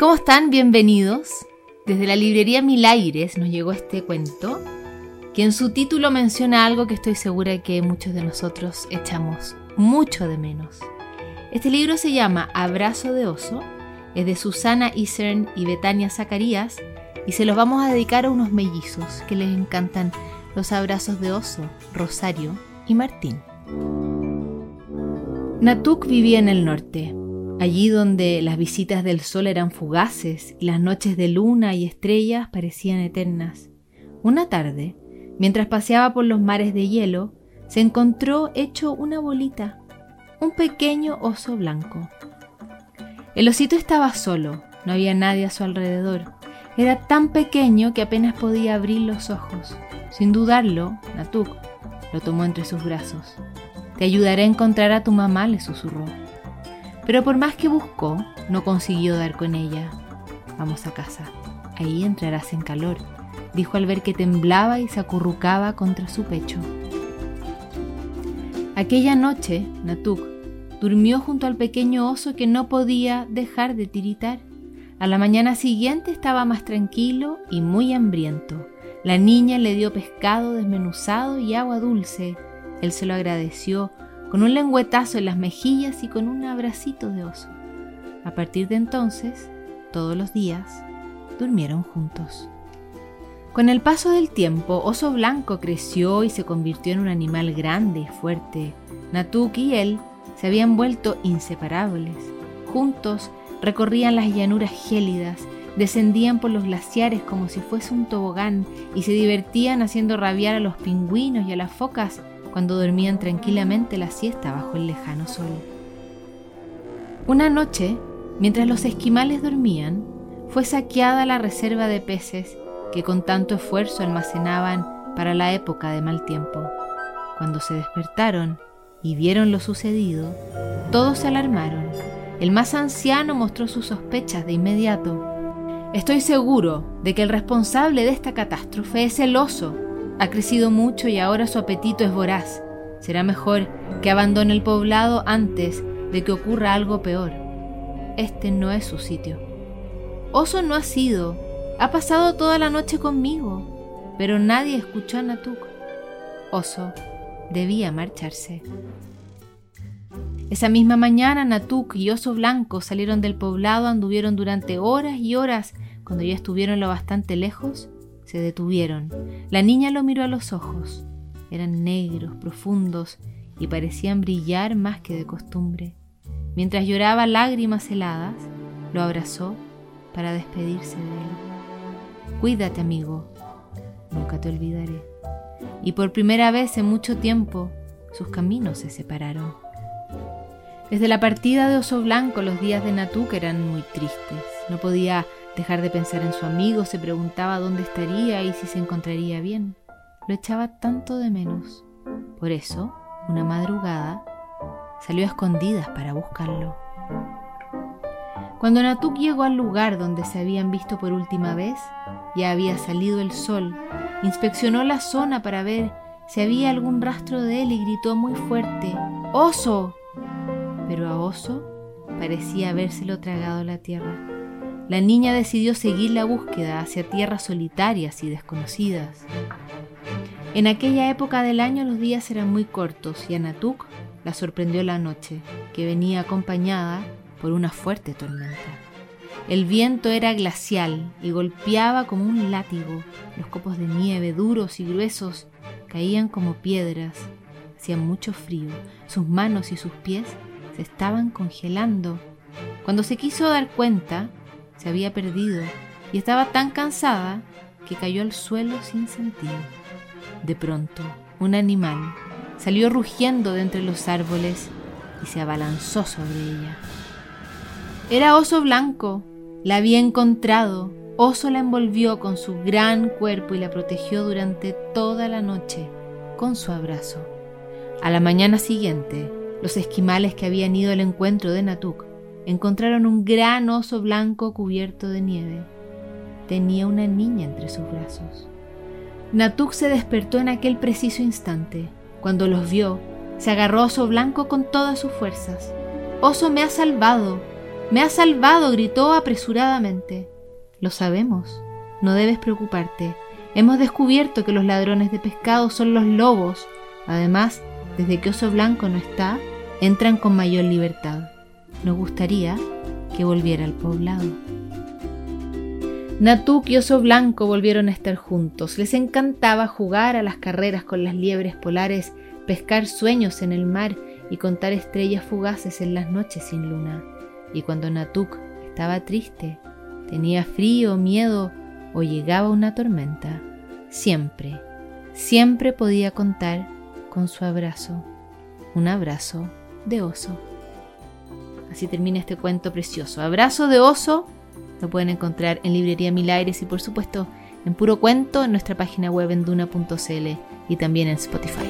¿Cómo están? Bienvenidos. Desde la librería Mil Aires nos llegó este cuento, que en su título menciona algo que estoy segura que muchos de nosotros echamos mucho de menos. Este libro se llama Abrazo de Oso, es de Susana Isern y Betania Zacarías, y se los vamos a dedicar a unos mellizos que les encantan los abrazos de oso, Rosario y Martín. Natuk vivía en el norte, allí donde las visitas del sol eran fugaces y las noches de luna y estrellas parecían eternas. Una tarde, mientras paseaba por los mares de hielo, se encontró hecho una bolita, un pequeño oso blanco. El osito estaba solo, no había nadie a su alrededor. Era tan pequeño que apenas podía abrir los ojos. Sin dudarlo, Natuk lo tomó entre sus brazos. Te ayudaré a encontrar a tu mamá, le susurró. Pero por más que buscó, no consiguió dar con ella. Vamos a casa, ahí entrarás en calor, dijo al ver que temblaba y se acurrucaba contra su pecho. Aquella noche, Natuk durmió junto al pequeño oso que no podía dejar de tiritar. A la mañana siguiente estaba más tranquilo y muy hambriento. La niña le dio pescado desmenuzado y agua dulce. Él se lo agradeció con un lengüetazo en las mejillas y con un abracito de oso. A partir de entonces, todos los días, durmieron juntos. Con el paso del tiempo, Oso Blanco creció y se convirtió en un animal grande y fuerte. Natuk y él se habían vuelto inseparables. Juntos recorrían las llanuras gélidas, descendían por los glaciares como si fuese un tobogán y se divertían haciendo rabiar a los pingüinos y a las focas cuando dormían tranquilamente la siesta bajo el lejano sol. Una noche, mientras los esquimales dormían, fue saqueada la reserva de peces que con tanto esfuerzo almacenaban para la época de mal tiempo. Cuando se despertaron y vieron lo sucedido, todos se alarmaron. El más anciano mostró sus sospechas de inmediato. Estoy seguro de que el responsable de esta catástrofe es el oso, ha crecido mucho y ahora su apetito es voraz. Será mejor que abandone el poblado antes de que ocurra algo peor. Este no es su sitio. Oso no ha sido. Ha pasado toda la noche conmigo, pero nadie escuchó a Natuk. Oso debía marcharse. Esa misma mañana Natuk y Oso Blanco salieron del poblado, anduvieron durante horas y horas. Cuando ya estuvieron lo bastante lejos, se detuvieron. La niña lo miró a los ojos. Eran negros, profundos y parecían brillar más que de costumbre. Mientras lloraba lágrimas heladas, lo abrazó para despedirse de él. Cuídate, amigo. Nunca te olvidaré. Y por primera vez en mucho tiempo, sus caminos se separaron. Desde la partida de Oso Blanco, los días de Natuk eran muy tristes. No podía dejar de pensar en su amigo, se preguntaba dónde estaría y si se encontraría bien. Lo echaba tanto de menos. Por eso, una madrugada, salió a escondidas para buscarlo. Cuando Natuk llegó al lugar donde se habían visto por última vez, ya había salido el sol, inspeccionó la zona para ver si había algún rastro de él y gritó muy fuerte, ¡Oso! Pero a Oso parecía habérselo tragado la tierra. La niña decidió seguir la búsqueda hacia tierras solitarias y desconocidas. En aquella época del año los días eran muy cortos y a Natuk la sorprendió la noche, que venía acompañada por una fuerte tormenta. El viento era glacial y golpeaba como un látigo. Los copos de nieve, duros y gruesos, caían como piedras. Hacía mucho frío. Sus manos y sus pies se estaban congelando. Cuando se quiso dar cuenta, se había perdido y estaba tan cansada que cayó al suelo sin sentido. De pronto, un animal salió rugiendo de entre los árboles y se abalanzó sobre ella. Era oso blanco, la había encontrado. Oso la envolvió con su gran cuerpo y la protegió durante toda la noche con su abrazo. A la mañana siguiente, los esquimales que habían ido al encuentro de Natuk encontraron un gran oso blanco cubierto de nieve. Tenía una niña entre sus brazos. Natuk se despertó en aquel preciso instante. Cuando los vio, se agarró a Oso Blanco con todas sus fuerzas. Oso me ha salvado. Me has salvado, gritó apresuradamente. Lo sabemos, no debes preocuparte. Hemos descubierto que los ladrones de pescado son los lobos. Además, desde que Oso Blanco no está, entran con mayor libertad. Nos gustaría que volviera al poblado. Natuk y Oso Blanco volvieron a estar juntos. Les encantaba jugar a las carreras con las liebres polares, pescar sueños en el mar y contar estrellas fugaces en las noches sin luna. Y cuando Natuk estaba triste, tenía frío, miedo o llegaba una tormenta, siempre, siempre podía contar con su abrazo, un abrazo de oso. Así termina este cuento precioso. Abrazo de oso lo pueden encontrar en Librería Mil Aires y por supuesto en Puro Cuento en nuestra página web en duna.cl y también en Spotify.